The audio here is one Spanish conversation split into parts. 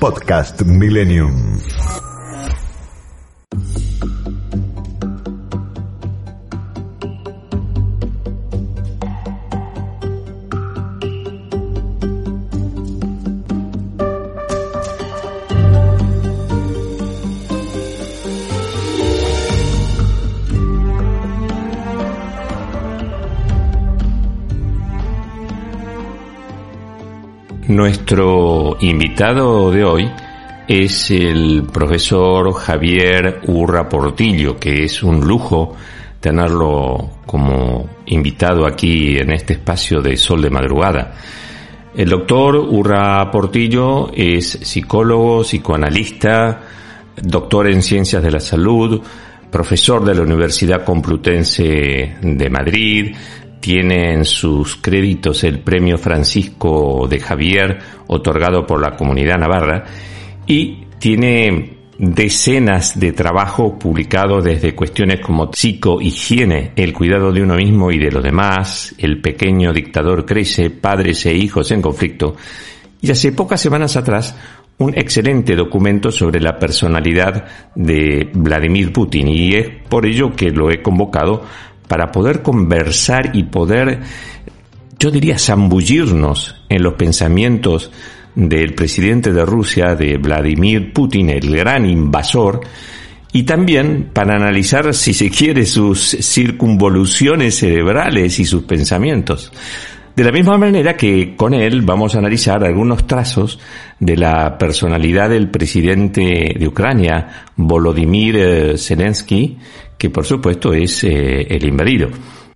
Podcast Millennium. Nuestro invitado de hoy es el profesor Javier Urra Portillo, que es un lujo tenerlo como invitado aquí en este espacio de Sol de Madrugada. El doctor Urra Portillo es psicólogo, psicoanalista, doctor en ciencias de la salud, profesor de la Universidad Complutense de Madrid, tiene en sus créditos el premio Francisco de Javier otorgado por la comunidad navarra y tiene decenas de trabajos publicados desde cuestiones como psicohigiene, el cuidado de uno mismo y de los demás, el pequeño dictador crece, padres e hijos en conflicto, y hace pocas semanas atrás un excelente documento sobre la personalidad de Vladimir Putin y es por ello que lo he convocado para poder conversar y poder, yo diría, zambullirnos en los pensamientos del presidente de Rusia, de Vladimir Putin, el gran invasor, y también para analizar, si se quiere, sus circunvoluciones cerebrales y sus pensamientos. De la misma manera que con él vamos a analizar algunos trazos de la personalidad del presidente de Ucrania, Volodymyr eh, Zelensky, que por supuesto es eh, el invadido.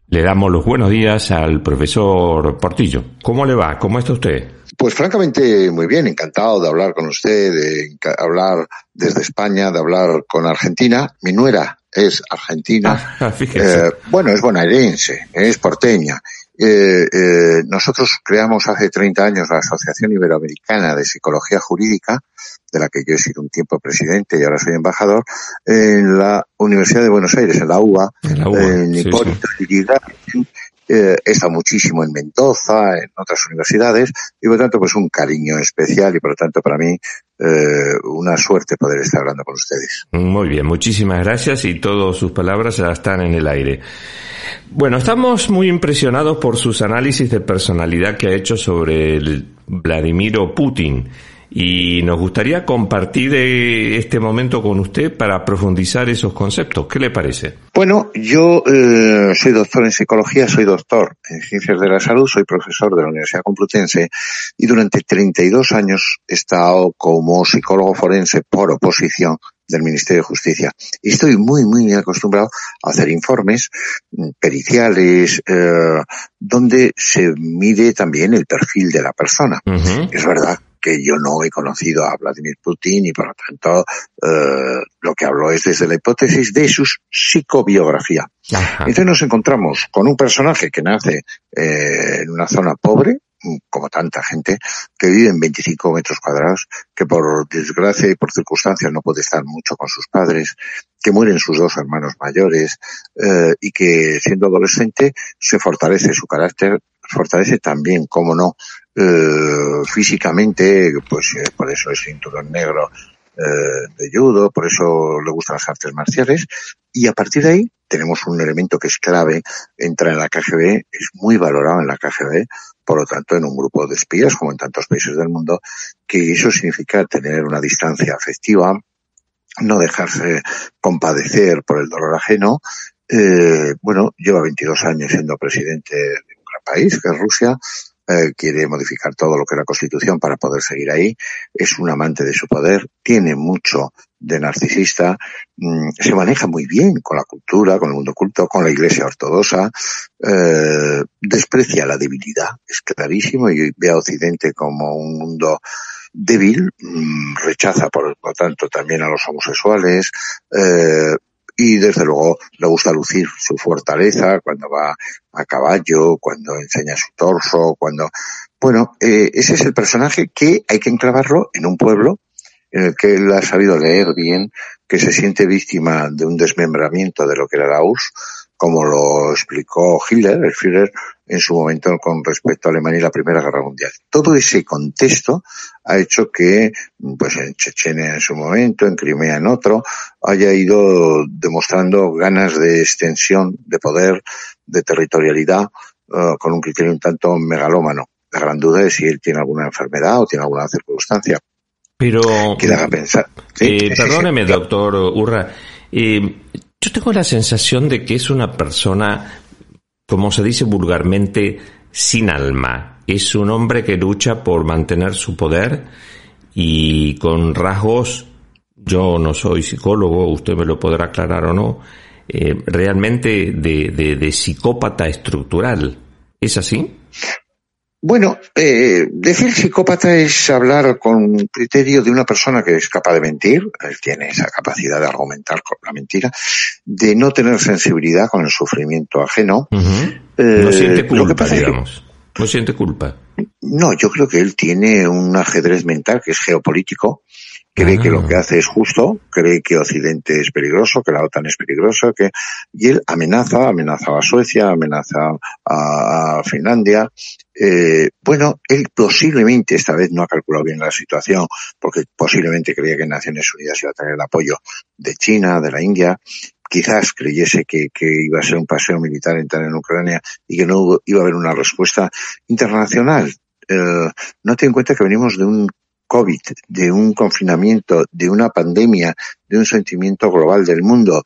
Le damos los buenos días al profesor Portillo. ¿Cómo le va? ¿Cómo está usted? Pues francamente muy bien, encantado de hablar con usted, de hablar desde España, de hablar con Argentina. Mi nuera es argentina. Ah, eh, bueno, es bonaerense, es porteña. Eh, eh, nosotros creamos hace 30 años la Asociación Iberoamericana de Psicología Jurídica de la que yo he sido un tiempo presidente y ahora soy embajador, en la Universidad de Buenos Aires, en la UBA, en, la en Hipólito eh, muchísimo en Mendoza, en otras universidades, y por tanto, pues un cariño especial y por lo tanto para mí eh, una suerte poder estar hablando con ustedes. Muy bien, muchísimas gracias y todas sus palabras están en el aire. Bueno, estamos muy impresionados por sus análisis de personalidad que ha hecho sobre el Vladimiro Putin y nos gustaría compartir eh, este momento con usted para profundizar esos conceptos. ¿Qué le parece? Bueno, yo eh, soy doctor en psicología, soy doctor en ciencias de la salud, soy profesor de la Universidad Complutense y durante 32 años he estado como psicólogo forense por oposición del Ministerio de Justicia. Y estoy muy, muy acostumbrado a hacer informes mm, periciales, eh, donde se mide también el perfil de la persona. Es verdad que yo no he conocido a Vladimir Putin y por lo tanto eh, lo que hablo es desde la hipótesis de su psicobiografía. Entonces nos encontramos con un personaje que nace eh, en una zona pobre, como tanta gente, que vive en 25 metros cuadrados, que por desgracia y por circunstancias no puede estar mucho con sus padres, que mueren sus dos hermanos mayores, eh, y que siendo adolescente se fortalece su carácter, fortalece también, como no, eh, físicamente, pues eh, por eso es cinturón negro eh, de judo, por eso le gustan las artes marciales, y a partir de ahí tenemos un elemento que es clave, entra en la KGB, es muy valorado en la KGB, por lo tanto en un grupo de espías, como en tantos países del mundo, que eso significa tener una distancia afectiva, no dejarse compadecer por el dolor ajeno, eh, bueno, lleva 22 años siendo presidente de un gran país, que es Rusia, eh, quiere modificar todo lo que es la Constitución para poder seguir ahí, es un amante de su poder, tiene mucho de narcisista, mm, se maneja muy bien con la cultura, con el mundo culto, con la iglesia ortodoxa, eh, desprecia la debilidad, es clarísimo, y ve a Occidente como un mundo débil, mm, rechaza por lo tanto también a los homosexuales, eh, y desde luego le gusta lucir su fortaleza cuando va a caballo, cuando enseña su torso, cuando... Bueno, eh, ese es el personaje que hay que enclavarlo en un pueblo en el que él ha sabido leer bien, que se siente víctima de un desmembramiento de lo que era la como lo explicó Hitler, el Führer, en su momento con respecto a Alemania y la Primera Guerra Mundial. Todo ese contexto ha hecho que, pues en Chechenia en su momento, en Crimea en otro, haya ido demostrando ganas de extensión, de poder, de territorialidad, uh, con un criterio un tanto megalómano. La gran duda es si él tiene alguna enfermedad o tiene alguna circunstancia. Pero. Que le haga pensar. ¿Sí? Eh, perdóneme, doctor Urra. Eh, tengo la sensación de que es una persona como se dice vulgarmente, sin alma. Es un hombre que lucha por mantener su poder y con rasgos, yo no soy psicólogo, usted me lo podrá aclarar o no, eh, realmente de, de, de psicópata estructural. ¿Es así? Bueno, eh, decir psicópata es hablar con criterio de una persona que es capaz de mentir, él tiene esa capacidad de argumentar con la mentira, de no tener sensibilidad con el sufrimiento ajeno. Uh -huh. eh, no siente culpa, digamos. Que, no siente culpa. No, yo creo que él tiene un ajedrez mental que es geopolítico, cree ah. que lo que hace es justo, cree que Occidente es peligroso, que la OTAN es peligrosa, que y él amenaza, amenaza a Suecia, amenaza a, a Finlandia. Eh, bueno, él posiblemente esta vez no ha calculado bien la situación, porque posiblemente creía que Naciones Unidas iba a tener el apoyo de China, de la India, quizás creyese que, que, iba a ser un paseo militar entrar en Ucrania y que no iba a haber una respuesta internacional. Eh, no ten en cuenta que venimos de un COVID, de un confinamiento, de una pandemia, de un sentimiento global del mundo.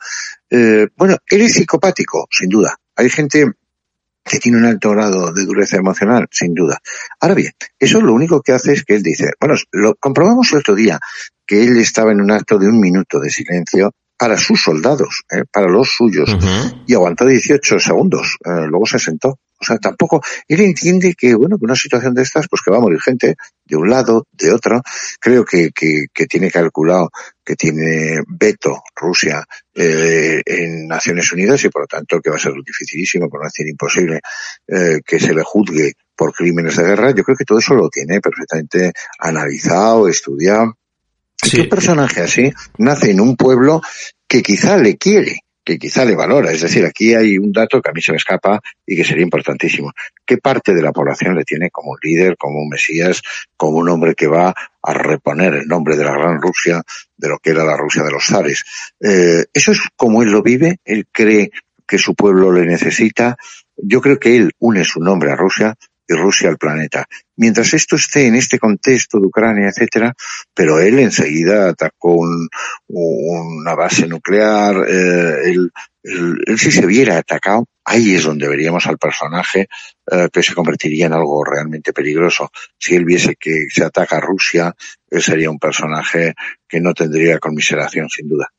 Eh, bueno, él es psicopático, sin duda. Hay gente que tiene un alto grado de dureza emocional, sin duda. Ahora bien, eso lo único que hace es que él dice, bueno, lo comprobamos el otro día, que él estaba en un acto de un minuto de silencio para sus soldados, eh, para los suyos, uh -huh. y aguantó 18 segundos, eh, luego se sentó. O sea, tampoco, él entiende que, bueno, que una situación de estas, pues que va a morir gente de un lado, de otro. Creo que, que, que tiene calculado que tiene veto Rusia eh, en Naciones Unidas y por lo tanto que va a ser dificilísimo, por no decir imposible, eh, que se le juzgue por crímenes de guerra. Yo creo que todo eso lo tiene perfectamente analizado, estudiado. Sí. Que un personaje así nace en un pueblo que quizá le quiere, que quizá le valora. Es decir, aquí hay un dato que a mí se me escapa y que sería importantísimo. ¿Qué parte de la población le tiene como un líder, como un mesías, como un hombre que va a reponer el nombre de la gran Rusia, de lo que era la Rusia de los zares? Eh, eso es como él lo vive, él cree que su pueblo le necesita. Yo creo que él une su nombre a Rusia, y Rusia al planeta. Mientras esto esté en este contexto de Ucrania, etcétera, pero él enseguida atacó un, una base nuclear, eh, él, si se viera atacado, ahí es donde veríamos al personaje eh, que se convertiría en algo realmente peligroso. Si él viese que se ataca a Rusia, él sería un personaje que no tendría conmiseración, sin duda.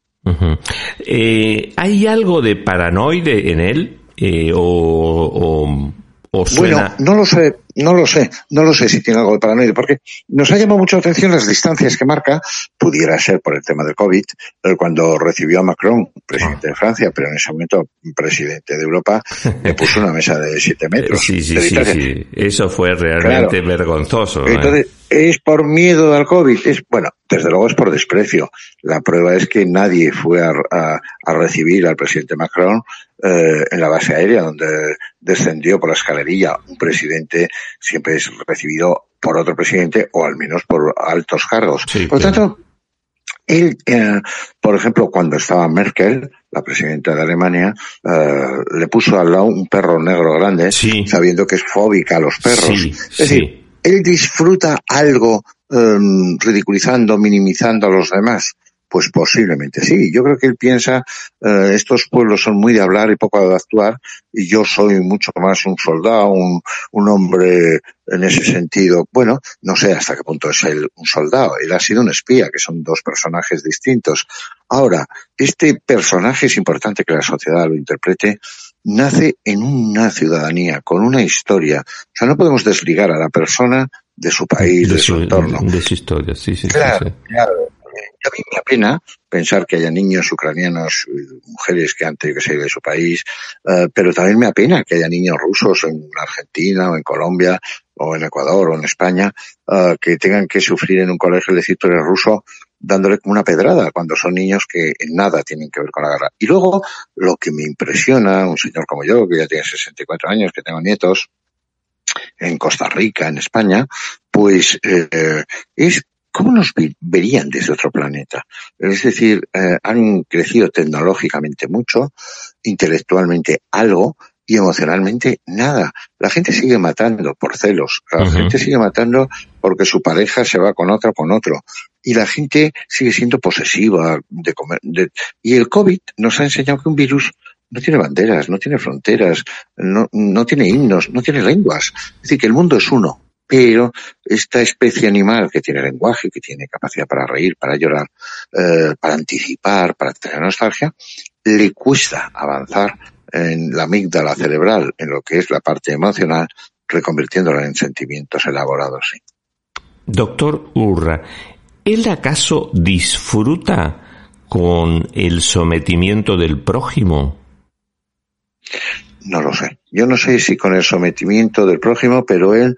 Eh, ¿Hay algo de paranoide en él? Eh, o, o bueno, no lo sé, no lo sé, no lo sé si tiene algo de paranoia, porque nos ha llamado mucho la atención las distancias que marca, pudiera ser por el tema del COVID, cuando recibió a Macron, presidente de Francia, pero en ese momento presidente de Europa, le puso una mesa de siete metros. Sí, sí, sí, sí, eso fue realmente claro. vergonzoso. ¿eh? Entonces, es por miedo al COVID, es, bueno, desde luego es por desprecio. La prueba es que nadie fue a, a, a recibir al presidente Macron eh, en la base aérea, donde descendió por la escalerilla. Un presidente siempre es recibido por otro presidente o al menos por altos cargos. Sí, por tanto, él, eh, por ejemplo, cuando estaba Merkel, la presidenta de Alemania, eh, le puso al lado un perro negro grande, sí. sabiendo que es fóbica a los perros. Sí, es decir, él disfruta algo um, ridiculizando, minimizando a los demás. Pues posiblemente sí. Yo creo que él piensa, eh, estos pueblos son muy de hablar y poco de actuar, y yo soy mucho más un soldado, un, un hombre en ese sentido. Bueno, no sé hasta qué punto es él un soldado. Él ha sido un espía, que son dos personajes distintos. Ahora, este personaje es importante que la sociedad lo interprete nace en una ciudadanía, con una historia. O sea, no podemos desligar a la persona de su país, de, su, entorno. De su historia, sí, sí. Claro, sí, claro. A mí me da pena pensar que haya niños ucranianos, mujeres que han tenido que salir de su país, uh, pero también me da pena que haya niños rusos en Argentina o en Colombia o en Ecuador o en España uh, que tengan que sufrir en un colegio tú eres ruso dándole como una pedrada cuando son niños que en nada tienen que ver con la guerra. Y luego, lo que me impresiona, un señor como yo, que ya tiene 64 años, que tengo nietos, en Costa Rica, en España, pues eh, es cómo nos verían desde otro planeta. Es decir, eh, han crecido tecnológicamente mucho, intelectualmente algo, y emocionalmente nada. La gente sigue matando por celos, la uh -huh. gente sigue matando porque su pareja se va con otro con otro y la gente sigue siendo posesiva de comer. De... y el COVID nos ha enseñado que un virus no tiene banderas, no tiene fronteras, no, no tiene himnos, no tiene lenguas. Es decir, que el mundo es uno. Pero esta especie animal que tiene lenguaje, que tiene capacidad para reír, para llorar, eh, para anticipar, para tener nostalgia, le cuesta avanzar en la amígdala cerebral, en lo que es la parte emocional, reconvirtiéndola en sentimientos elaborados. Sí. Doctor Urra, ¿él acaso disfruta con el sometimiento del prójimo? No lo sé. Yo no sé si con el sometimiento del prójimo, pero él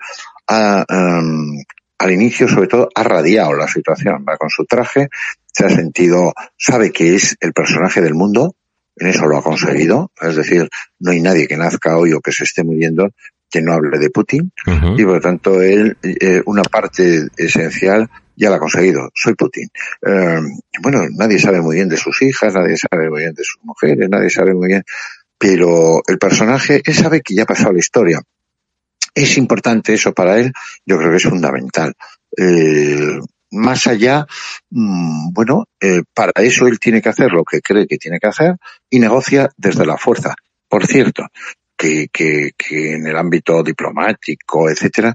ha, um, al inicio, sobre todo, ha radiado la situación. Va con su traje, se ha sentido, sabe que es el personaje del mundo, en eso lo ha conseguido. Es decir, no hay nadie que nazca hoy o que se esté muriendo que no hable de Putin. Uh -huh. Y por lo tanto, él, eh, una parte esencial ya la ha conseguido. Soy Putin. Eh, bueno, nadie sabe muy bien de sus hijas, nadie sabe muy bien de sus mujeres, nadie sabe muy bien. Pero el personaje, él sabe que ya ha pasado la historia. Es importante eso para él, yo creo que es fundamental. Eh, más allá, mmm, bueno, eh, para eso él tiene que hacer lo que cree que tiene que hacer y negocia desde la fuerza. Por cierto, que, que, que en el ámbito diplomático, etcétera,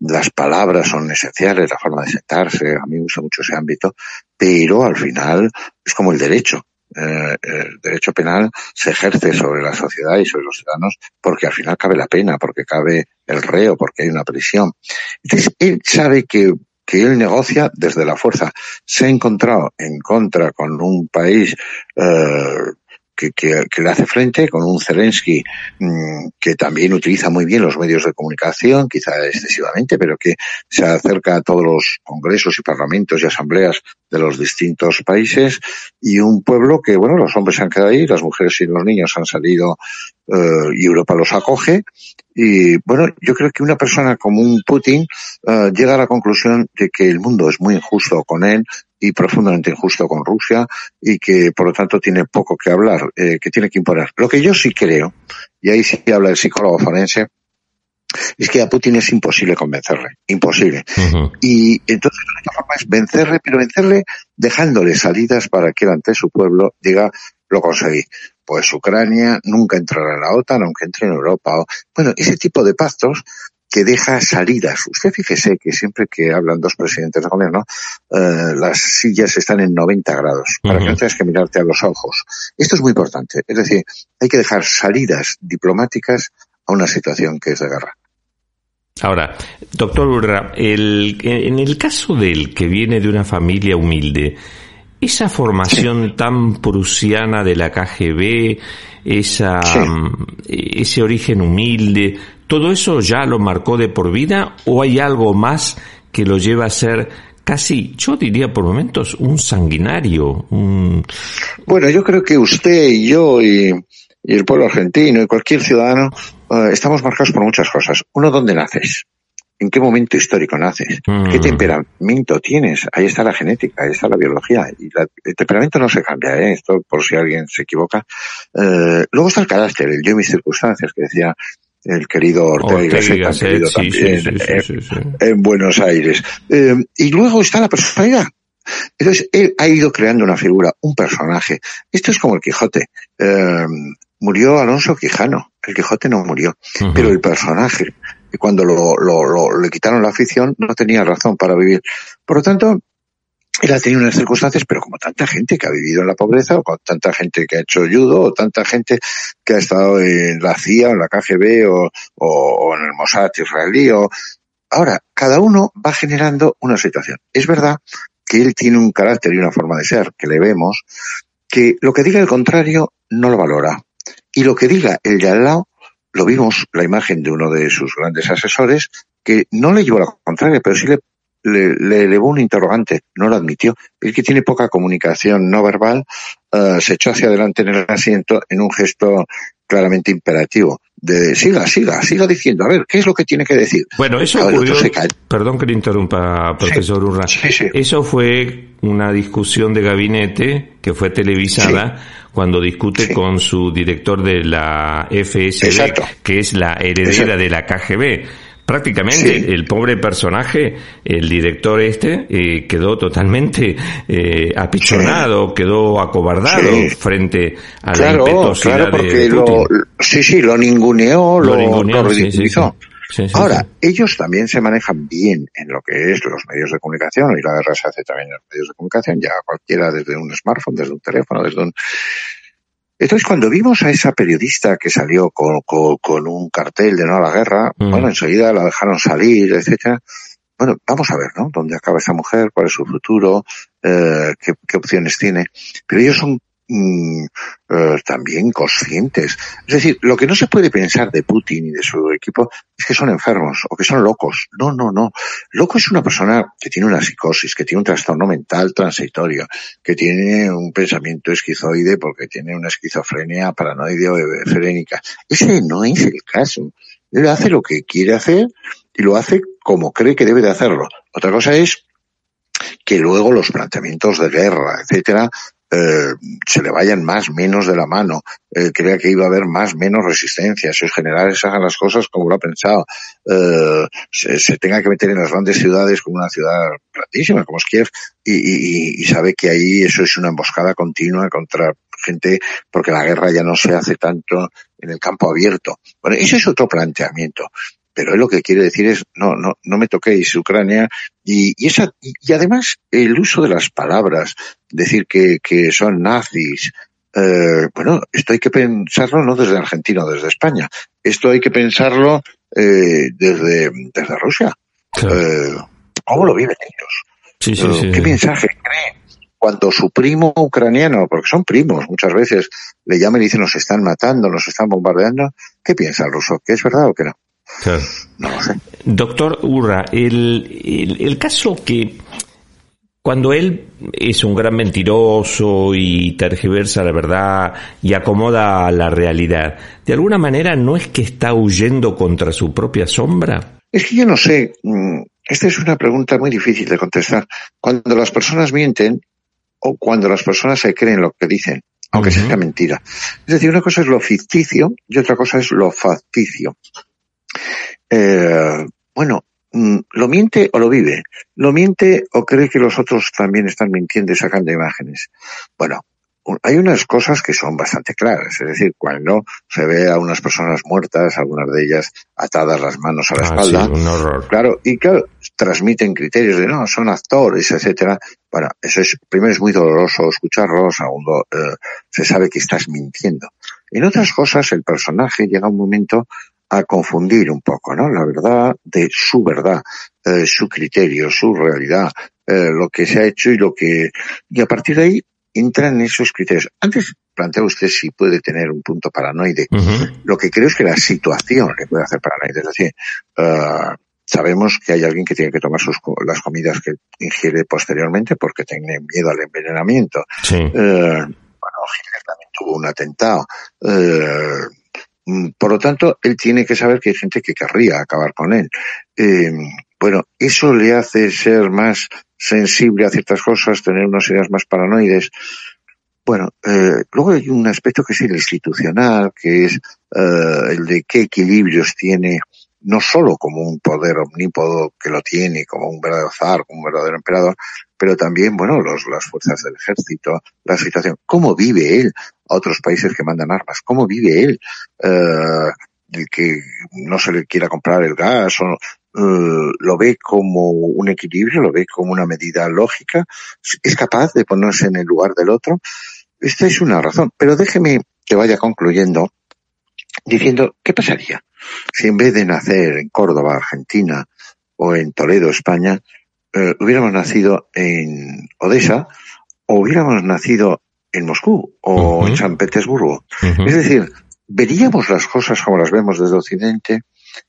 las palabras son esenciales, la forma de sentarse, a mí me gusta mucho ese ámbito, pero al final es como el derecho. Eh, el derecho penal se ejerce sobre la sociedad y sobre los ciudadanos porque al final cabe la pena, porque cabe el reo, porque hay una prisión. Entonces, él sabe que que él negocia desde la fuerza. Se ha encontrado en contra con un país eh, que, que, que, le hace frente, con un Zelensky mmm, que también utiliza muy bien los medios de comunicación, quizá excesivamente, pero que se acerca a todos los congresos y parlamentos y asambleas de los distintos países, y un pueblo que, bueno, los hombres se han quedado ahí, las mujeres y los niños han salido uh, y Europa los acoge, y bueno, yo creo que una persona como un Putin uh, llega a la conclusión de que el mundo es muy injusto con él y profundamente injusto con Rusia y que por lo tanto tiene poco que hablar, eh, que tiene que imponer. Lo que yo sí creo, y ahí sí habla el psicólogo forense, es que a Putin es imposible convencerle, imposible. Uh -huh. Y entonces la única forma es vencerle, pero vencerle dejándole salidas para que él ante su pueblo diga, lo conseguí. Pues Ucrania nunca entrará en la OTAN, aunque entre en Europa. Bueno, ese tipo de pactos que deja salidas. Usted fíjese que siempre que hablan dos presidentes de gobierno, eh, las sillas están en 90 grados, para uh -huh. que no tengas que mirarte a los ojos. Esto es muy importante. Es decir, hay que dejar salidas diplomáticas a una situación que es de guerra. Ahora, doctor Urra, el, en el caso del que viene de una familia humilde, esa formación sí. tan prusiana de la KGB, esa, sí. ese origen humilde, ¿todo eso ya lo marcó de por vida o hay algo más que lo lleva a ser casi, yo diría por momentos, un sanguinario? Un... Bueno, yo creo que usted y yo y, y el pueblo argentino y cualquier ciudadano uh, estamos marcados por muchas cosas. Uno, ¿dónde naces? ¿En qué momento histórico naces? Mm. ¿Qué temperamento tienes? Ahí está la genética, ahí está la biología. Y la, el temperamento no se cambia, ¿eh? Esto por si alguien se equivoca. Uh, luego está el carácter, el yo y mis circunstancias, que decía el querido Ortega, y Gasset, querido sí, también sí, sí, en, en, Buenos Aires. Eh, y luego está la personalidad. Entonces, él ha ido creando una figura, un personaje. Esto es como el Quijote. Eh, murió Alonso Quijano. El Quijote no murió. Pero el personaje, cuando lo, lo, lo, le quitaron la afición, no tenía razón para vivir. Por lo tanto, él ha tenido unas circunstancias, pero como tanta gente que ha vivido en la pobreza, o con tanta gente que ha hecho judo, o tanta gente que ha estado en la CIA, o en la KGB, o, o, en el Mossad israelí, o... Ahora, cada uno va generando una situación. Es verdad que él tiene un carácter y una forma de ser que le vemos, que lo que diga el contrario no lo valora. Y lo que diga el de al lado, lo vimos la imagen de uno de sus grandes asesores, que no le llevó la contraria, pero sí le le, le, elevó un interrogante, no lo admitió. El que tiene poca comunicación no verbal uh, se echó hacia adelante en el asiento en un gesto claramente imperativo. De siga, siga, siga diciendo, a ver, ¿qué es lo que tiene que decir? Bueno, eso ocurrió, perdón que le interrumpa, profesor sí, Urra. Sí, sí. Eso fue una discusión de gabinete que fue televisada cuando discute con su director de la FSB, Exacto. que es la heredera Exacto. de la KGB prácticamente sí. el pobre personaje, el director este, eh, quedó totalmente eh, apichonado, sí. quedó acobardado sí. frente a claro, la impetuosidad claro, porque de Putin. Lo, sí, sí, lo ninguneó, lo, lo, ninguneó, lo ridiculizó. Ahora, ellos también se manejan bien en lo que es los medios de comunicación y la guerra se hace también en los medios de comunicación, ya cualquiera desde un smartphone, desde un teléfono, desde un, entonces, cuando vimos a esa periodista que salió con, con, con un cartel de no a la guerra, mm. bueno, enseguida la dejaron salir, etcétera. Bueno, vamos a ver, ¿no? ¿Dónde acaba esa mujer? ¿Cuál es su futuro? Eh, ¿qué, ¿Qué opciones tiene? Pero ellos son mmm, eh, también conscientes. Es decir, lo que no se puede pensar de Putin y de su equipo es que son enfermos o que son locos. No, no, no. Loco es una persona que tiene una psicosis, que tiene un trastorno mental transitorio, que tiene un pensamiento esquizoide porque tiene una esquizofrenia paranoide o efrénica. Ese no es el caso. Él hace lo que quiere hacer y lo hace como cree que debe de hacerlo. Otra cosa es que luego los planteamientos de guerra, etcétera, eh, se le vayan más menos de la mano, eh, crea que iba a haber más menos resistencia, si los generales hagan las cosas como lo ha pensado, eh, se, tenga que meter en las grandes ciudades como una ciudad platísima como es Kiev y, sabe que ahí eso es una emboscada continua contra gente porque la guerra ya no se hace tanto en el campo abierto. Bueno, ese es otro planteamiento pero él lo que quiere decir es no, no, no me toquéis Ucrania y, y esa, y, además el uso de las palabras, decir que, que son nazis, eh, bueno, esto hay que pensarlo no desde Argentina o desde España, esto hay que pensarlo eh, desde, desde Rusia. Claro. Eh, ¿Cómo lo viven ellos? Sí, sí, sí, ¿Qué mensaje creen? Cuando su primo ucraniano, porque son primos muchas veces, le llaman y dicen nos están matando, nos están bombardeando, ¿qué piensa el ruso? ¿Que es verdad o que no? Claro. No lo sé. Doctor Urra, el, el, el, caso que cuando él es un gran mentiroso y tergiversa la verdad y acomoda la realidad, ¿de alguna manera no es que está huyendo contra su propia sombra? Es que yo no sé. Mm, esta es una pregunta muy difícil de contestar. Cuando las personas mienten o cuando las personas se creen lo que dicen, aunque uh -huh. sea mentira. Es decir, una cosa es lo ficticio y otra cosa es lo facticio. Eh, bueno, mm, lo miente o lo vive. Lo miente o cree que los otros también están mintiendo y sacando imágenes. Bueno, hay unas cosas que son bastante claras, es decir, cuando se ve a unas personas muertas, algunas de ellas atadas las manos a la ah, espalda, sí, un horror. claro, y claro, transmiten criterios de no, son actores, etcétera. Bueno, eso es, primero es muy doloroso escucharlo, segundo, eh, se sabe que estás mintiendo. En otras cosas, el personaje llega a un momento a confundir un poco, ¿no? La verdad de su verdad, eh, su criterio, su realidad, eh, lo que se ha hecho y lo que, y a partir de ahí entran esos criterios. Antes plantea usted si puede tener un punto paranoide. Uh -huh. Lo que creo es que la situación le puede hacer paranoide. Es decir, uh, sabemos que hay alguien que tiene que tomar sus, las comidas que ingiere posteriormente porque tiene miedo al envenenamiento. Sí. Uh, bueno, Hitler también tuvo un atentado. Uh, por lo tanto, él tiene que saber que hay gente que querría acabar con él. Eh, bueno, eso le hace ser más sensible a ciertas cosas, tener unas ideas más paranoides. Bueno, eh, luego hay un aspecto que es institucional, que es eh, el de qué equilibrios tiene no solo como un poder omnípodo que lo tiene, como un verdadero zar, como un verdadero emperador, pero también, bueno, los, las fuerzas del ejército, la situación, cómo vive él a otros países que mandan armas, cómo vive él, eh, el que no se le quiera comprar el gas o eh, lo ve como un equilibrio, lo ve como una medida lógica, es capaz de ponerse en el lugar del otro. Esta es una razón, pero déjeme que vaya concluyendo diciendo, ¿qué pasaría si en vez de nacer en Córdoba, Argentina, o en Toledo, España, eh, hubiéramos nacido en Odessa, o hubiéramos nacido en Moscú o en San Petersburgo? Es decir, veríamos las cosas como las vemos desde Occidente,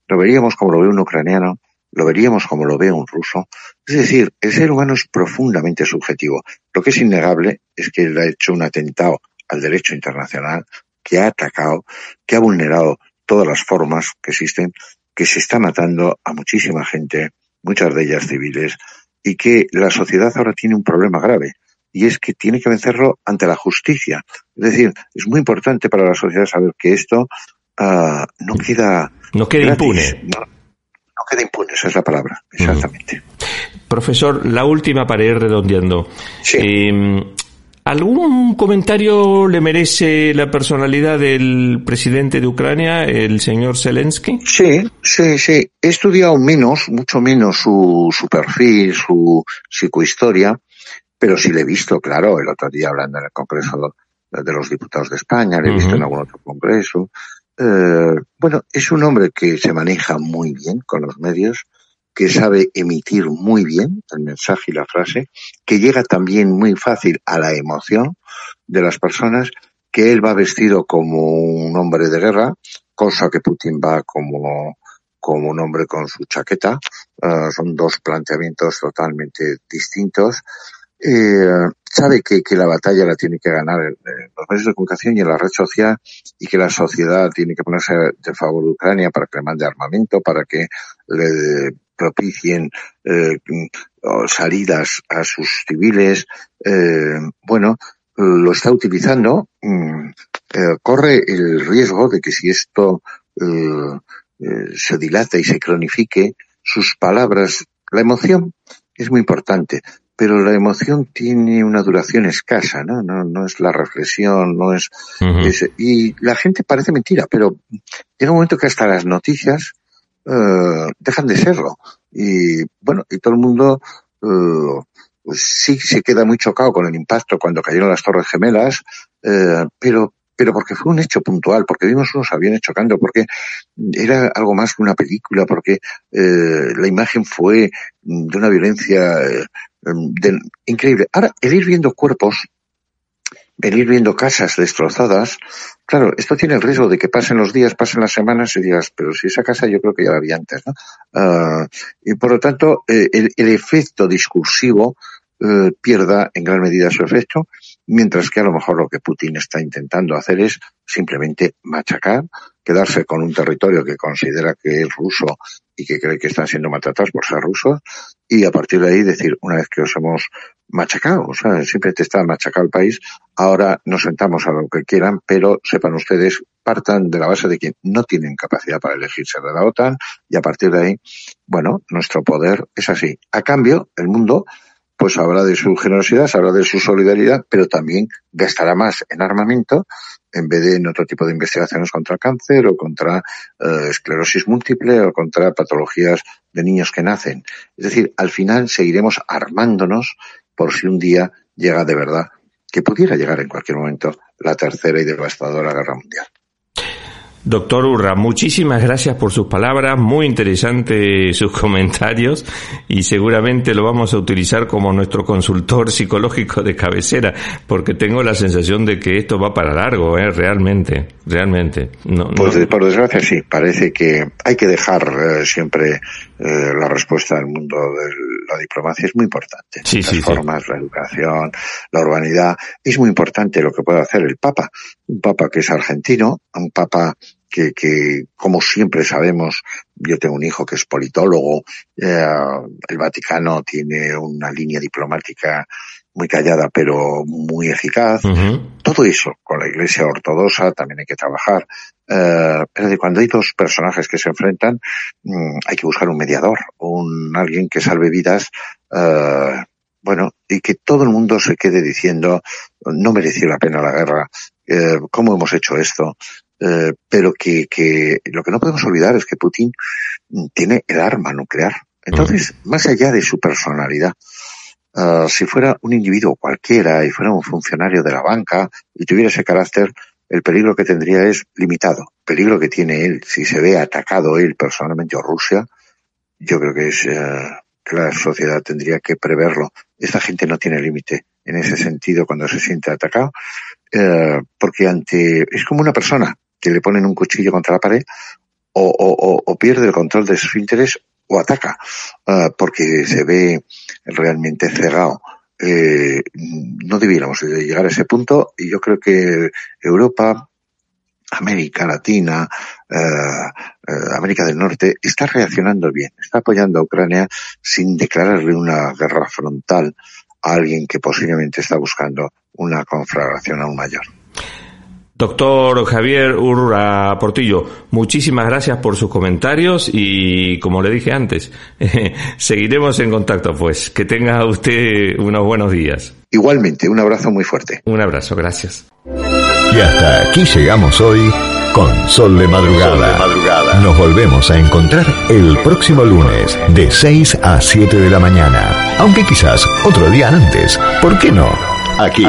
lo veríamos como lo ve un ucraniano, lo veríamos como lo ve un ruso. Es decir, el ser humano es profundamente subjetivo. Lo que es innegable es que él ha hecho un atentado al derecho internacional, que ha atacado, que ha vulnerado todas las formas que existen, que se está matando a muchísima gente, muchas de ellas civiles, y que la sociedad ahora tiene un problema grave, y es que tiene que vencerlo ante la justicia. Es decir, es muy importante para la sociedad saber que esto uh, no queda... No queda impune. No, no, queda impune, esa es la palabra, exactamente. Profesor, la última para ir redondeando. Sí. Eh, ¿Algún comentario le merece la personalidad del presidente de Ucrania, el señor Zelensky? Sí, sí, sí. He estudiado menos, mucho menos su, su perfil, su psicohistoria, pero sí le he visto, claro, el otro día hablando en el Congreso de los Diputados de España, le he visto uh -huh. en algún otro congreso. Eh, bueno, es un hombre que se maneja muy bien con los medios, que sabe emitir muy bien el mensaje y la frase, que llega también muy fácil a la emoción de las personas, que él va vestido como un hombre de guerra, cosa que Putin va como, como un hombre con su chaqueta. Uh, son dos planteamientos totalmente distintos. Eh, sabe que, que, la batalla la tiene que ganar en, en, los medios de comunicación y en la red social y que la sociedad tiene que ponerse de favor de Ucrania para que le mande armamento, para que le propicien eh, salidas a sus civiles. Eh, bueno, lo está utilizando. Eh, corre el riesgo de que si esto eh, se dilata y se cronifique, sus palabras, la emoción es muy importante, pero la emoción tiene una duración escasa, ¿no? No, no es la reflexión, no es, uh -huh. es, Y la gente parece mentira, pero llega un momento que hasta las noticias uh, dejan de serlo. Y bueno, y todo el mundo uh, pues sí se queda muy chocado con el impacto cuando cayeron las Torres Gemelas, pero pero porque fue un hecho puntual, porque vimos unos aviones chocando, porque era algo más que una película, porque eh, la imagen fue de una violencia eh, de, increíble. Ahora, el ir viendo cuerpos, el ir viendo casas destrozadas, claro, esto tiene el riesgo de que pasen los días, pasen las semanas y digas, pero si esa casa yo creo que ya la había antes, ¿no? Uh, y por lo tanto, eh, el, el, efecto discursivo eh, pierda en gran medida su efecto, mientras que a lo mejor lo que Putin está intentando hacer es simplemente machacar, quedarse con un territorio que considera que es ruso y que cree que están siendo maltratados por ser rusos, y a partir de ahí decir, una vez que os hemos machacado, o sea, simplemente está machacado el país, ahora nos sentamos a lo que quieran, pero sepan ustedes, partan de la base de que no tienen capacidad para elegirse de la OTAN, y a partir de ahí, bueno, nuestro poder es así. A cambio, el mundo pues habla de su generosidad, habla de su solidaridad, pero también gastará más en armamento en vez de en otro tipo de investigaciones contra el cáncer o contra eh, esclerosis múltiple o contra patologías de niños que nacen. Es decir, al final seguiremos armándonos por si un día llega de verdad, que pudiera llegar en cualquier momento, la tercera y devastadora guerra mundial. Doctor Urra, muchísimas gracias por sus palabras, muy interesantes sus comentarios y seguramente lo vamos a utilizar como nuestro consultor psicológico de cabecera, porque tengo la sensación de que esto va para largo, ¿eh? realmente, realmente. No, pues por desgracia sí, parece que hay que dejar eh, siempre eh, la respuesta al mundo de la diplomacia, es muy importante. Sí, Las sí, formas, sí. la educación, la urbanidad, es muy importante lo que puede hacer el Papa, un Papa que es argentino, un Papa que, que, como siempre sabemos, yo tengo un hijo que es politólogo, eh, el Vaticano tiene una línea diplomática muy callada pero muy eficaz. Todo eso con la Iglesia ortodoxa también hay que trabajar. Eh, pero de cuando hay dos personajes que se enfrentan, mm, hay que buscar un mediador, un alguien que salve vidas, eh, bueno, y que todo el mundo se quede diciendo no mereció la pena la guerra, eh, cómo hemos hecho esto, eh, pero que, que lo que no podemos olvidar es que Putin tiene el arma nuclear. Entonces, más allá de su personalidad, uh, si fuera un individuo cualquiera y fuera un funcionario de la banca y tuviera ese carácter, el peligro que tendría es limitado. El peligro que tiene él, si se ve atacado él personalmente o Rusia, yo creo que es uh, que la sociedad tendría que preverlo. Esta gente no tiene límite en ese sentido cuando se siente atacado, uh, porque ante es como una persona que le ponen un cuchillo contra la pared o, o, o pierde el control de sus intereses o ataca, uh, porque se ve realmente cegado eh, no debiéramos llegar a ese punto y yo creo que Europa, América Latina, eh, eh, América del Norte está reaccionando bien, está apoyando a Ucrania sin declararle una guerra frontal a alguien que posiblemente está buscando una conflagración aún mayor. Doctor Javier Urra Portillo, muchísimas gracias por sus comentarios y como le dije antes, seguiremos en contacto pues. Que tenga usted unos buenos días. Igualmente, un abrazo muy fuerte. Un abrazo, gracias. Y hasta aquí llegamos hoy con Sol de Madrugada. Sol de Madrugada. Nos volvemos a encontrar el próximo lunes de 6 a 7 de la mañana. Aunque quizás otro día antes. ¿Por qué no? Aquí,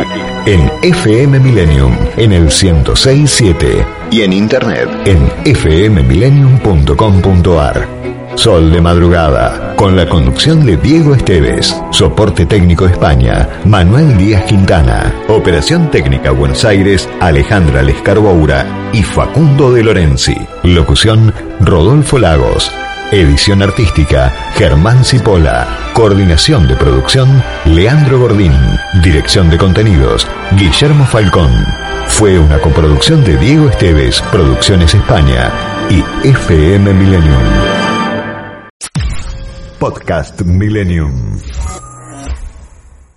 en FM Millennium, en el 1067 y en internet. En fmmillennium.com.ar. Sol de madrugada, con la conducción de Diego Esteves, soporte técnico España, Manuel Díaz Quintana, operación técnica Buenos Aires, Alejandra Lescarboura y Facundo de Lorenzi, locución Rodolfo Lagos. Edición artística, Germán Cipolla. Coordinación de producción, Leandro Gordín. Dirección de contenidos, Guillermo Falcón. Fue una coproducción de Diego Esteves, Producciones España y FM Millennium. Podcast Millennium.